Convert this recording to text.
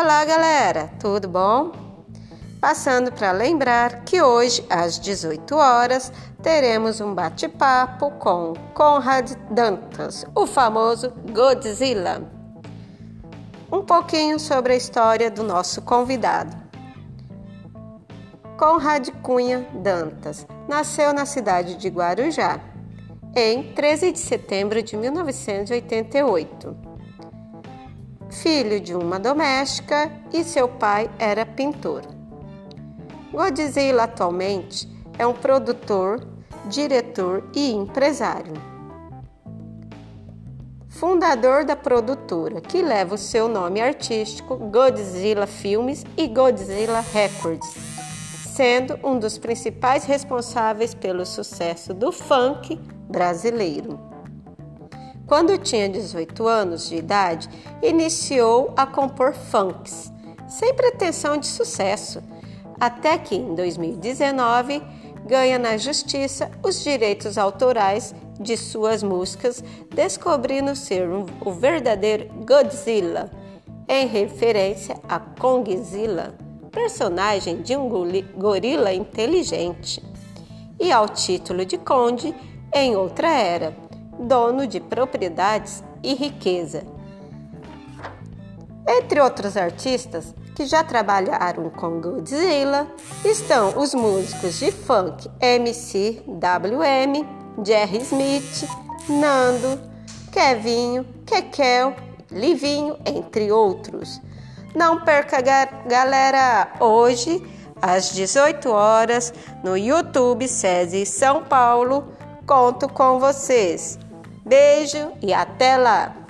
Olá, galera, tudo bom? Passando para lembrar que hoje, às 18 horas, teremos um bate-papo com Conrad Dantas, o famoso Godzilla. Um pouquinho sobre a história do nosso convidado. Conrad Cunha Dantas nasceu na cidade de Guarujá em 13 de setembro de 1988 filho de uma doméstica e seu pai era pintor. Godzilla atualmente é um produtor, diretor e empresário. Fundador da produtora, que leva o seu nome artístico Godzilla Filmes e Godzilla Records, sendo um dos principais responsáveis pelo sucesso do funk brasileiro. Quando tinha 18 anos de idade, iniciou a compor funks, sem pretensão de sucesso, até que em 2019 ganha na justiça os direitos autorais de suas músicas, descobrindo ser um, o verdadeiro Godzilla, em referência a Kongzilla, personagem de um gorila inteligente, e ao título de Conde em outra era dono de propriedades e riqueza. Entre outros artistas que já trabalharam com Godzilla estão os músicos de funk MC WM, Jerry Smith, Nando, Kevinho, Kekel, Livinho, entre outros. Não perca, galera, hoje às 18 horas no YouTube SESI São Paulo. Conto com vocês. Beijo e até lá!